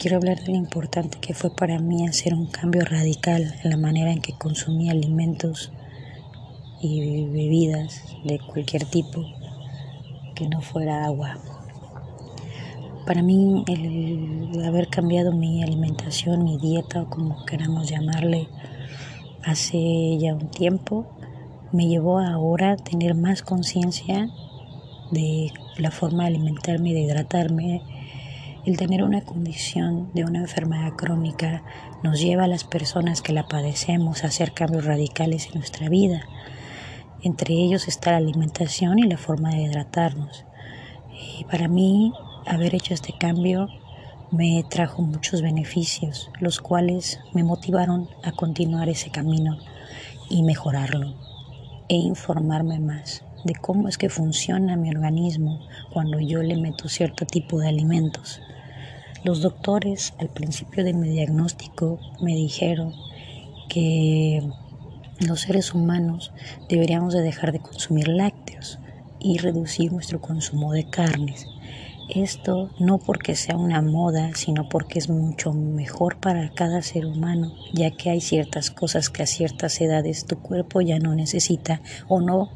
quiero hablar de lo importante que fue para mí hacer un cambio radical en la manera en que consumía alimentos y bebidas de cualquier tipo que no fuera agua. Para mí el haber cambiado mi alimentación, mi dieta o como queramos llamarle, hace ya un tiempo, me llevó ahora a tener más conciencia de la forma de alimentarme y de hidratarme. El tener una condición de una enfermedad crónica nos lleva a las personas que la padecemos a hacer cambios radicales en nuestra vida. Entre ellos está la alimentación y la forma de hidratarnos. Y para mí, haber hecho este cambio me trajo muchos beneficios, los cuales me motivaron a continuar ese camino y mejorarlo e informarme más de cómo es que funciona mi organismo cuando yo le meto cierto tipo de alimentos. Los doctores al principio de mi diagnóstico me dijeron que los seres humanos deberíamos de dejar de consumir lácteos y reducir nuestro consumo de carnes. Esto no porque sea una moda, sino porque es mucho mejor para cada ser humano, ya que hay ciertas cosas que a ciertas edades tu cuerpo ya no necesita o no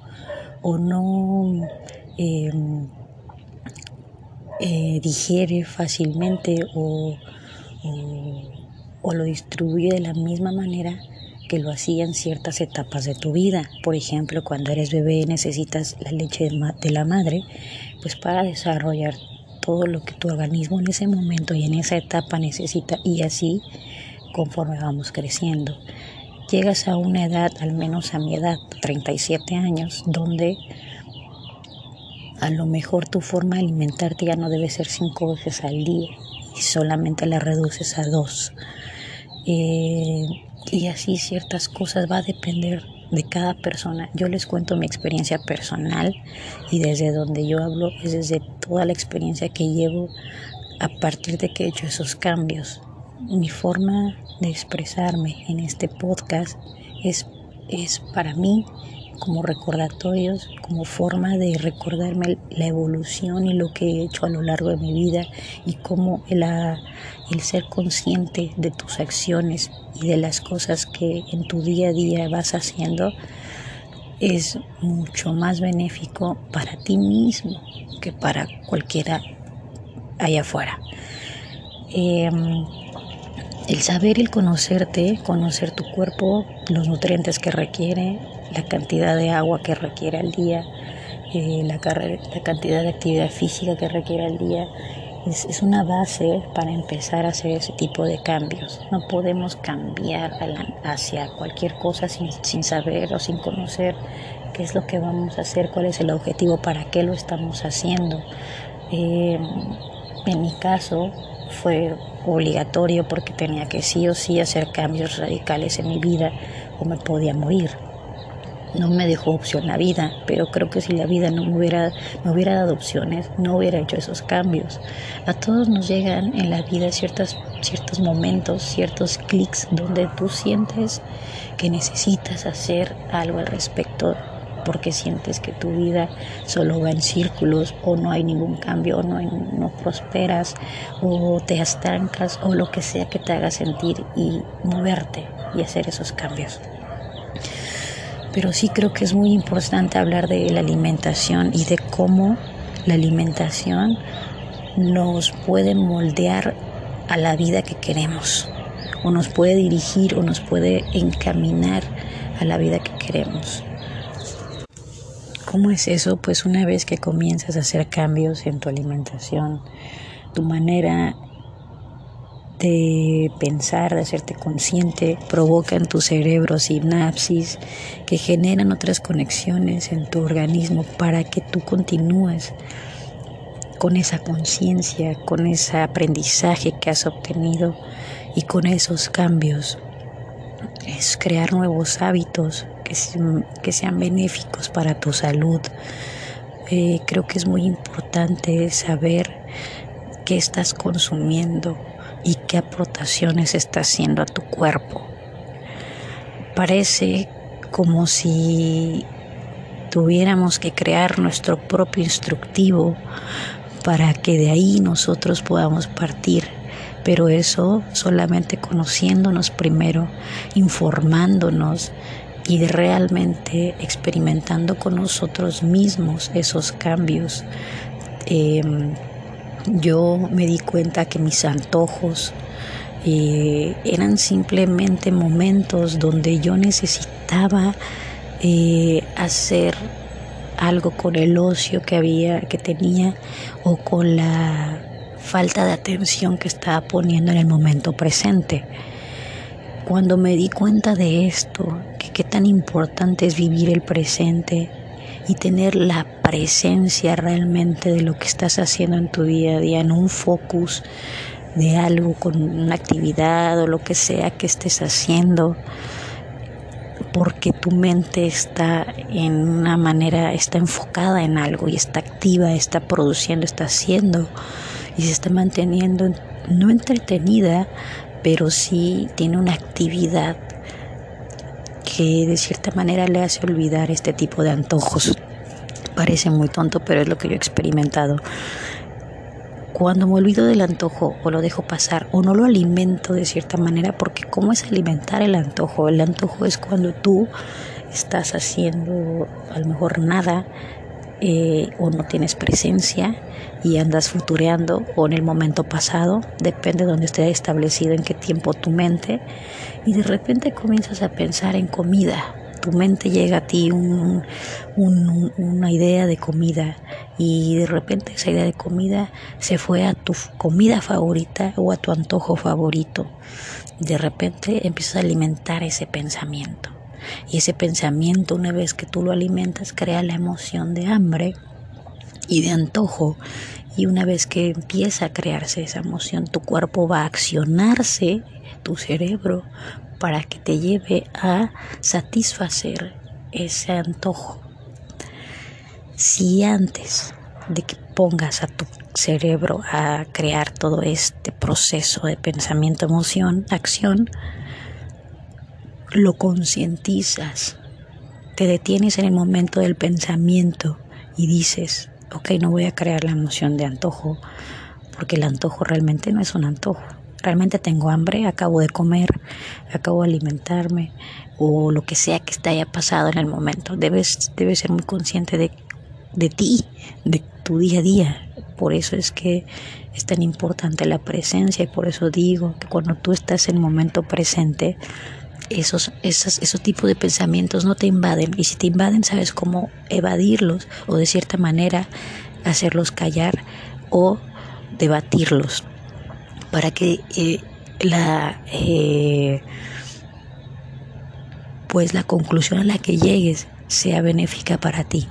o no em, eh, digiere fácilmente o, o, lo distribuye de la misma manera que lo hacía en ciertas etapas de tu vida. Por ejemplo, cuando eres bebé necesitas la leche de la madre, pues para desarrollar todo lo que tu organismo en ese momento y en esa etapa necesita y así conforme vamos creciendo llegas a una edad, al menos a mi edad, 37 años, donde a lo mejor tu forma de alimentarte ya no debe ser cinco veces al día y solamente la reduces a dos. Eh, y así ciertas cosas va a depender de cada persona. Yo les cuento mi experiencia personal y desde donde yo hablo es desde toda la experiencia que llevo a partir de que he hecho esos cambios mi forma de expresarme en este podcast es, es para mí como recordatorios, como forma de recordarme la evolución y lo que he hecho a lo largo de mi vida y cómo el, el ser consciente de tus acciones y de las cosas que en tu día a día vas haciendo es mucho más benéfico para ti mismo que para cualquiera allá afuera. Em, el saber el conocerte, conocer tu cuerpo, los nutrientes que requiere, la cantidad de agua que requiere al día, eh, la, cantidad de actividad física que requiere al día, es, es, una base para empezar a hacer ese tipo de cambios. No podemos cambiar hacia cualquier cosa sin, sin saber o sin conocer qué es lo que vamos a hacer, cuál es el objetivo, para qué lo estamos haciendo. Eh, en mi caso fue obligatorio porque tenía que sí o sí hacer cambios radicales en mi vida o me podía morir. No me dejó opción la vida, pero creo que si la vida no me hubiera, me hubiera dado opciones, no hubiera hecho esos cambios. A todos nos llegan en la vida ciertas, ciertos momentos, ciertos clics donde tú sientes que necesitas hacer algo al respecto porque sientes que tu vida solo va en círculos o no hay ningún cambio o no, no prosperas o te estancas o lo que sea que te haga sentir y moverte y hacer esos cambios. Pero sí creo que es muy importante hablar de la alimentación y de cómo la alimentación nos puede moldear a la vida que queremos o nos puede dirigir o nos puede encaminar a la vida que queremos. ¿Cómo es eso? Pues una vez que comienzas a hacer cambios en tu alimentación, tu manera de pensar, de hacerte consciente, provoca en tu cerebro sinapsis que generan otras conexiones en tu organismo para que tú continúes con esa conciencia, con ese aprendizaje que has obtenido y con esos cambios. Es crear nuevos hábitos, que, sean benéficos para tu salud. Eh, creo que es muy importante saber qué estás consumiendo y qué aportaciones estás haciendo a tu cuerpo. Parece como si tuviéramos que crear nuestro propio instructivo para que de ahí nosotros podamos partir pero eso solamente conociéndonos primero, informándonos y realmente experimentando con nosotros mismos esos cambios. Em, yo me di cuenta que mis antojos eh, eran simplemente momentos donde yo necesitaba eh, hacer algo con el ocio que había, que tenía, o con la falta de atención que estaba poniendo en el momento presente. Cuando me di cuenta de esto, que qué tan importante es vivir el presente y tener la presencia realmente de lo que estás haciendo en tu día a día, en un focus de algo, con una actividad o lo que sea que estés haciendo, porque tu mente está en una manera, está enfocada en algo y está activa, está produciendo, está haciendo y se está manteniendo no entretenida, pero sí tiene una actividad que de cierta manera le hace olvidar este tipo de antojos. Parece muy tonto, pero es lo que yo he experimentado. Cuando me olvido del antojo o lo dejo pasar o no lo alimento de cierta manera, porque ¿cómo es alimentar el antojo? El antojo es cuando tú estás haciendo a lo mejor nada eh, o no tienes presencia y andas futureando o en el momento pasado, depende de donde esté establecido en qué tiempo tu mente y de repente comienzas a pensar en comida tu mente llega a ti una idea de comida y de repente esa idea de comida se fue a tu comida favorita o a tu antojo favorito. De repente empiezas a alimentar ese pensamiento. Y ese pensamiento, una vez que tú lo alimentas, crea la emoción de hambre y de antojo. Y una vez que empieza a crearse esa emoción, tu cuerpo va a accionarse, tu cerebro para que te lleve a satisfacer ese antojo. Si antes de que pongas a tu cerebro a crear todo este proceso de pensamiento, emoción, acción, lo concientizas, te detienes en el momento del pensamiento y dices, ok, no voy a crear la emoción de antojo, porque el antojo realmente no es un antojo realmente tengo hambre, acabo de comer, acabo de alimentarme o lo que sea que te haya pasado en el momento. Debes, ser muy consciente de, de ti, de tu día a día. Por eso es que es tan importante la presencia y por eso digo que cuando tú estás en el momento presente, esos, esos, esos tipos de pensamientos no te invaden y si te invaden sabes cómo evadirlos o de cierta manera hacerlos callar o debatirlos para que eh, la eh, pues la conclusión a la que llegues sea benéfica para ti.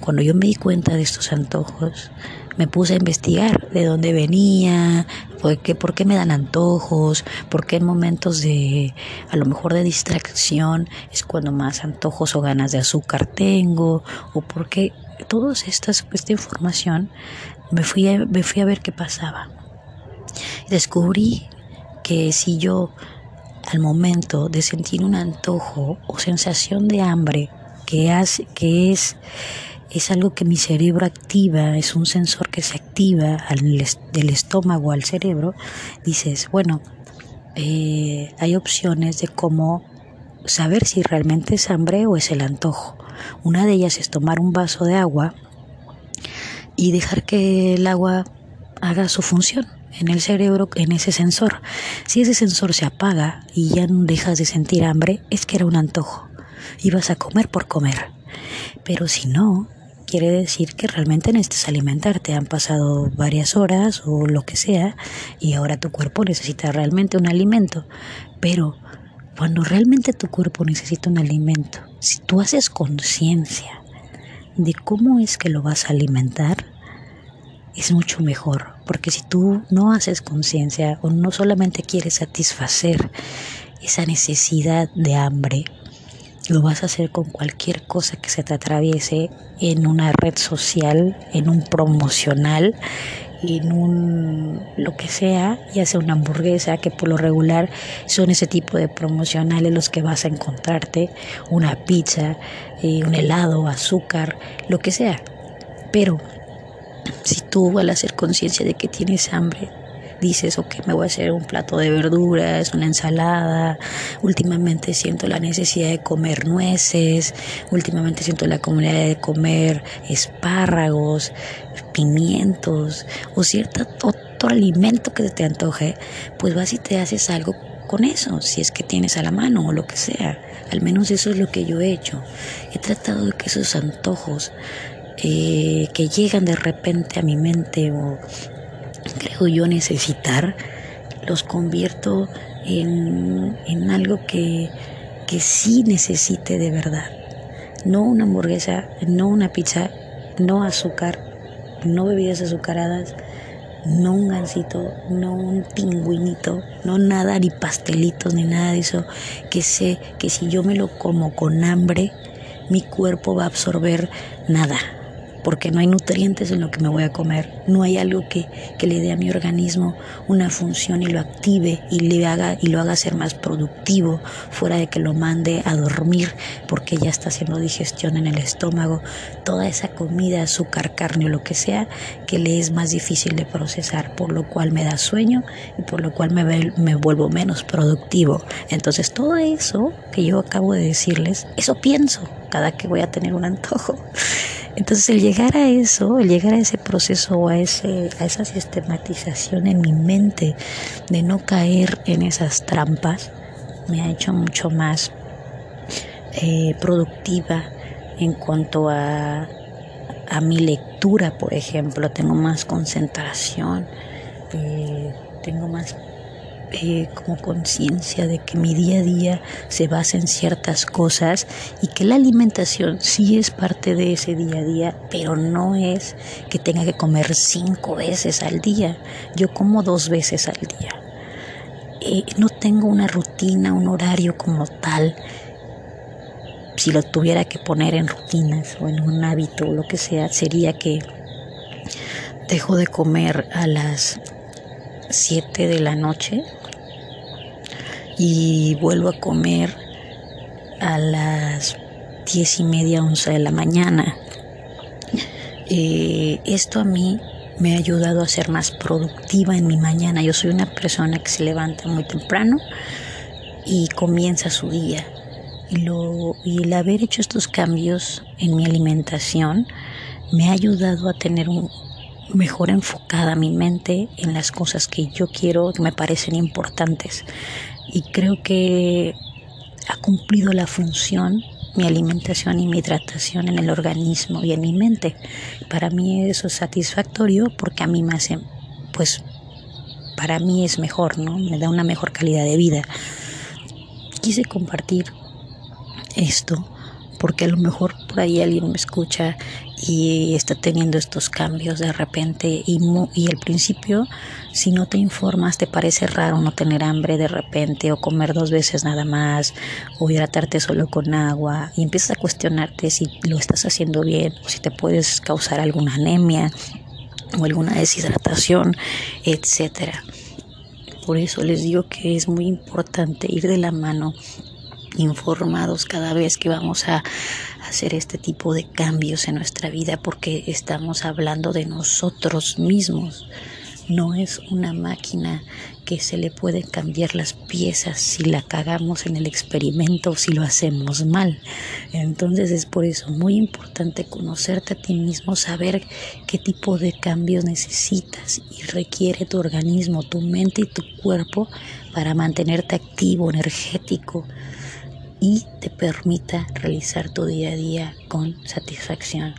Cuando yo me di cuenta de estos antojos, me puse a investigar de dónde venía, por qué, por qué me dan antojos, por qué en momentos de, a lo mejor de distracción, es cuando más antojos o ganas de azúcar tengo, o por qué, toda esta información me fui, me fui a ver qué pasaba. Descubrí que si yo al momento de sentir un antojo o sensación de hambre, que, hace, que es, es algo que mi cerebro activa, es un sensor que se activa al, del estómago al cerebro, dices, bueno, eh, hay opciones de cómo saber si realmente es hambre o es el antojo. Una de ellas es tomar un vaso de agua y dejar que el agua haga su función en el cerebro, en ese sensor. Si ese sensor se apaga y ya no dejas de sentir hambre, es que era un antojo. Ibas a comer por comer. Pero si no, quiere decir que realmente necesitas alimentarte. Han pasado varias horas o lo que sea y ahora tu cuerpo necesita realmente un alimento. Pero cuando realmente tu cuerpo necesita un alimento, si tú haces conciencia de cómo es que lo vas a alimentar, es mucho mejor, porque si tú no haces conciencia o no solamente quieres satisfacer esa necesidad de hambre, lo vas a hacer con cualquier cosa que se te atraviese en una red social, en un promocional, en un lo que sea, ya sea una hamburguesa, que por lo regular son ese tipo de promocionales los que vas a encontrarte, una pizza, eh, un helado, azúcar, lo que sea. Pero si tú al hacer conciencia de que tienes hambre, dices, ok, me voy a hacer un plato de verduras, una ensalada, últimamente siento la necesidad de comer nueces, últimamente siento la comunidad de comer espárragos, pimientos o cierto otro alimento que te antoje, pues vas y te haces algo con eso, si es que tienes a la mano o lo que sea. Al menos eso es lo que yo he hecho. He tratado de que esos antojos eh, que llegan de repente a mi mente o creo yo necesitar, los convierto en, en algo que, que sí necesite de verdad. No una hamburguesa, no una pizza, no azúcar, no bebidas azucaradas, no un gansito, no un pingüinito, no nada, ni pastelitos, ni nada de eso, que sé que si yo me lo como con hambre, mi cuerpo va a absorber nada, porque no hay nutrientes en lo que me voy a comer, no hay algo que, que, le dé a mi organismo una función y lo active y le haga y lo haga ser más productivo, fuera de que lo mande a dormir porque ya está haciendo digestión en el estómago, toda esa comida, azúcar, carne o lo que sea, que le es más difícil de procesar, por lo cual me da sueño y por lo cual me, me vuelvo menos productivo. Entonces todo eso que yo acabo de decirles, eso pienso cada que voy a tener un antojo. Entonces el llegar a eso, el llegar a ese proceso a, ese, a esa sistematización en mi mente de no caer en esas trampas, me ha hecho mucho más eh, productiva en cuanto a, a, mi lectura, por ejemplo. Tengo más concentración, eh, tengo más eh, como conciencia de que mi día a día se basa en ciertas cosas y que la alimentación sí es parte de ese día a día, pero no es que tenga que comer cinco veces al día. Yo como dos veces al día. Eh, no tengo una rutina, un horario como tal. Si lo tuviera que poner en rutinas o en un hábito o lo que sea, sería que dejo de comer a las 7 de la noche y vuelvo a comer a las diez y media, once de la mañana. Eh, esto a mí me ha ayudado a ser más productiva en mi mañana. Yo soy una persona que se levanta muy temprano y comienza su día. Y, lo, y el haber hecho estos cambios en mi alimentación me ha ayudado a tener un, mejor enfocada mi mente en las cosas que yo quiero, que me parecen importantes y creo que ha cumplido la función mi alimentación y mi hidratación en el organismo y en mi mente. Para mí eso es satisfactorio porque a mí me hace, pues, para mí es mejor, ¿no? Me da una mejor calidad de vida. Quise compartir esto porque a lo mejor por ahí alguien me escucha y está teniendo estos cambios de repente y, y al principio si no te informas te parece raro no tener hambre de repente o comer dos veces nada más o hidratarte solo con agua y empiezas a cuestionarte si lo estás haciendo bien o si te puedes causar alguna anemia o alguna deshidratación, etcétera. Por eso les digo que es muy importante ir de la mano informados cada vez que vamos a hacer este tipo de cambios en nuestra vida porque estamos hablando de nosotros mismos. No es una máquina que se le pueden cambiar las piezas si la cagamos en el experimento o si lo hacemos mal. Entonces es por eso muy importante conocerte a ti mismo, saber qué tipo de cambios necesitas y requiere tu organismo, tu mente y tu cuerpo para mantenerte activo, energético y te permita realizar tu día a día con satisfacción.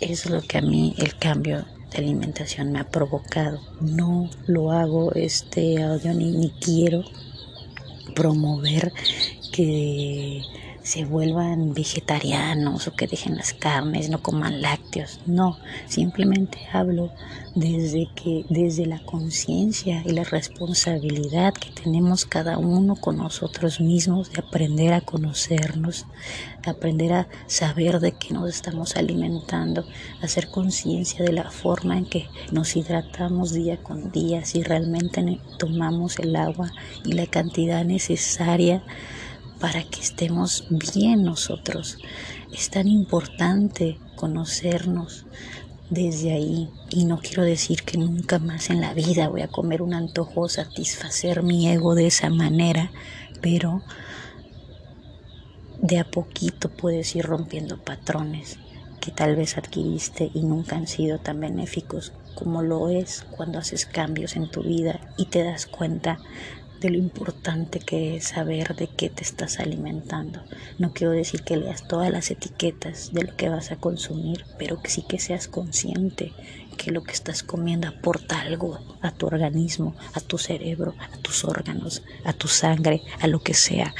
Es lo que a mí el cambio de alimentación me ha provocado. No lo hago este audio ni, ni quiero promover que se vuelvan vegetarianos o que dejen las carnes, no coman lácteos. No, simplemente hablo desde que desde la conciencia y la responsabilidad que tenemos cada uno con nosotros mismos de aprender a conocernos, de aprender a saber de qué nos estamos alimentando, hacer conciencia de la forma en que nos hidratamos día con día, si realmente tomamos el agua y la cantidad necesaria para que estemos bien nosotros. Es tan importante conocernos, desde ahí. Y no quiero decir que nunca más en la vida voy a comer un antojo satisfacer mi ego de esa manera, pero de a poquito puedes ir rompiendo patrones que tal vez adquiriste y nunca han sido tan benéficos como lo es cuando haces cambios en tu vida y te das cuenta de lo importante que es saber de qué te estás alimentando. No quiero decir que leas todas las etiquetas de lo que vas a consumir, pero que sí que seas consciente que lo que estás comiendo aporta algo a tu organismo, a tu cerebro, a tus órganos, a tu sangre, a lo que sea.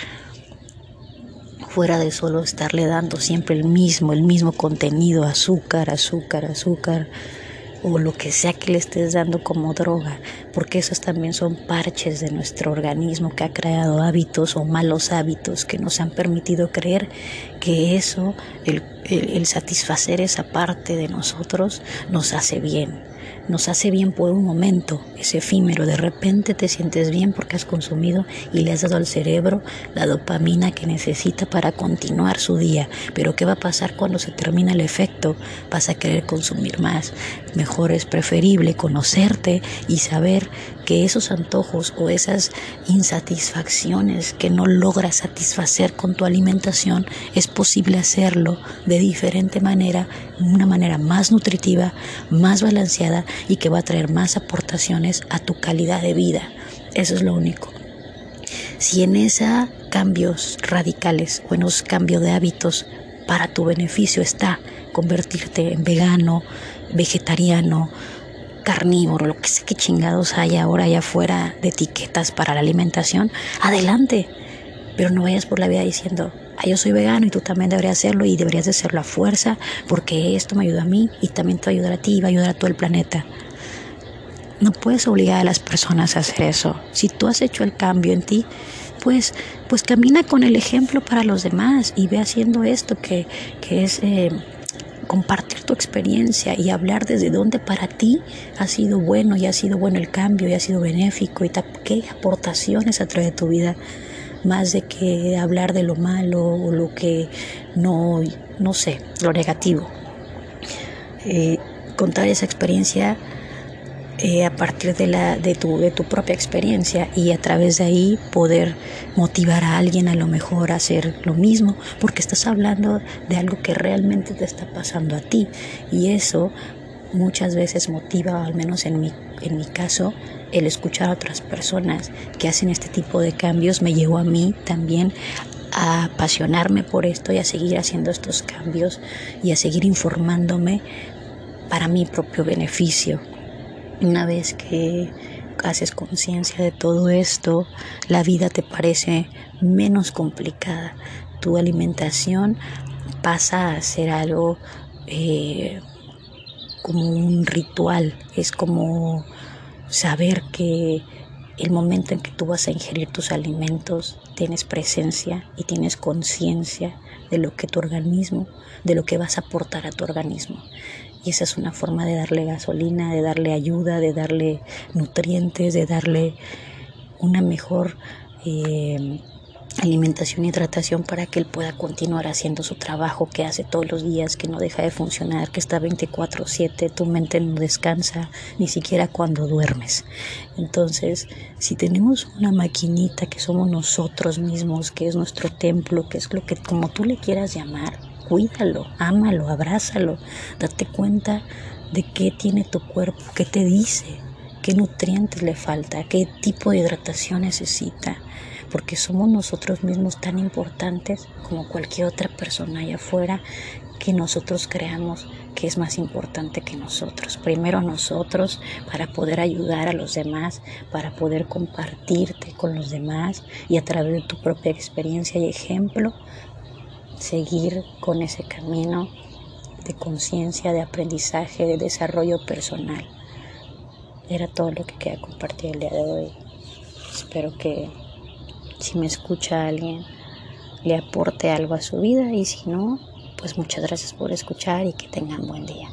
Fuera de solo estarle dando siempre el mismo, el mismo contenido, azúcar, azúcar, azúcar o lo que sea que le estés dando como droga, porque esos también son parches de nuestro organismo que ha creado hábitos o malos hábitos que nos han permitido creer que eso, el, el satisfacer esa parte de nosotros, nos hace bien nos hace bien por un momento, es efímero, de repente te sientes bien porque has consumido y le has dado al cerebro la dopamina que necesita para continuar su día. Pero ¿qué va a pasar cuando se termina el efecto? Vas a querer consumir más. Mejor es preferible conocerte y saber que esos antojos o esas insatisfacciones que no logras satisfacer con tu alimentación, es posible hacerlo de diferente manera, una manera más nutritiva, más balanceada y que va a traer más aportaciones a tu calidad de vida. Eso es lo único. Si en esos cambios radicales o en esos cambios de hábitos para tu beneficio está convertirte en vegano, vegetariano, carnívoro, lo que sé que chingados hay ahora allá afuera de etiquetas para la alimentación, adelante. Pero no vayas por la vida diciendo, ah, yo soy vegano y tú también deberías hacerlo y deberías de hacerlo a fuerza porque esto me ayuda a mí y también te va a ayudar a ti y va a ayudar a todo el planeta. No puedes obligar a las personas a hacer eso. Si tú has hecho el cambio en ti, pues, pues camina con el ejemplo para los demás y ve haciendo esto que, que es... Eh, compartir tu experiencia y hablar desde dónde para ti ha sido bueno y ha sido bueno el cambio y ha sido benéfico y qué aportaciones a través de tu vida más de que hablar de lo malo o lo que no, no sé, lo negativo. Eh, contar esa experiencia eh, a partir de, la, de, tu, de tu propia experiencia y a través de ahí poder motivar a alguien a lo mejor a hacer lo mismo, porque estás hablando de algo que realmente te está pasando a ti y eso muchas veces motiva, al menos en mi, en mi caso, el escuchar a otras personas que hacen este tipo de cambios me llevó a mí también a apasionarme por esto y a seguir haciendo estos cambios y a seguir informándome para mi propio beneficio. Una vez que haces conciencia de todo esto, la vida te parece menos complicada. Tu alimentación pasa a ser algo eh, como un ritual, es como saber que el momento en que tú vas a ingerir tus alimentos tienes presencia y tienes conciencia de lo que tu organismo, de lo que vas a aportar a tu organismo. Y esa es una forma de darle gasolina, de darle ayuda, de darle nutrientes, de darle una mejor eh, alimentación y hidratación para que él pueda continuar haciendo su trabajo que hace todos los días, que no deja de funcionar, que está 24/7, tu mente no descansa ni siquiera cuando duermes. Entonces, si tenemos una maquinita que somos nosotros mismos, que es nuestro templo, que es lo que como tú le quieras llamar, cuídalo, ámalo, abrázalo, date cuenta de qué tiene tu cuerpo, qué te dice, qué nutrientes le falta, qué tipo de hidratación necesita, porque somos nosotros mismos tan importantes como cualquier otra persona allá afuera que nosotros creamos que es más importante que nosotros. Primero nosotros para poder ayudar a los demás, para poder compartirte con los demás y a través de tu propia experiencia y ejemplo seguir con ese camino de conciencia, de aprendizaje, de desarrollo personal. Era todo lo que quería compartir el día de hoy. Espero que si me escucha alguien le aporte algo a su vida y si no, pues muchas gracias por escuchar y que tengan buen día.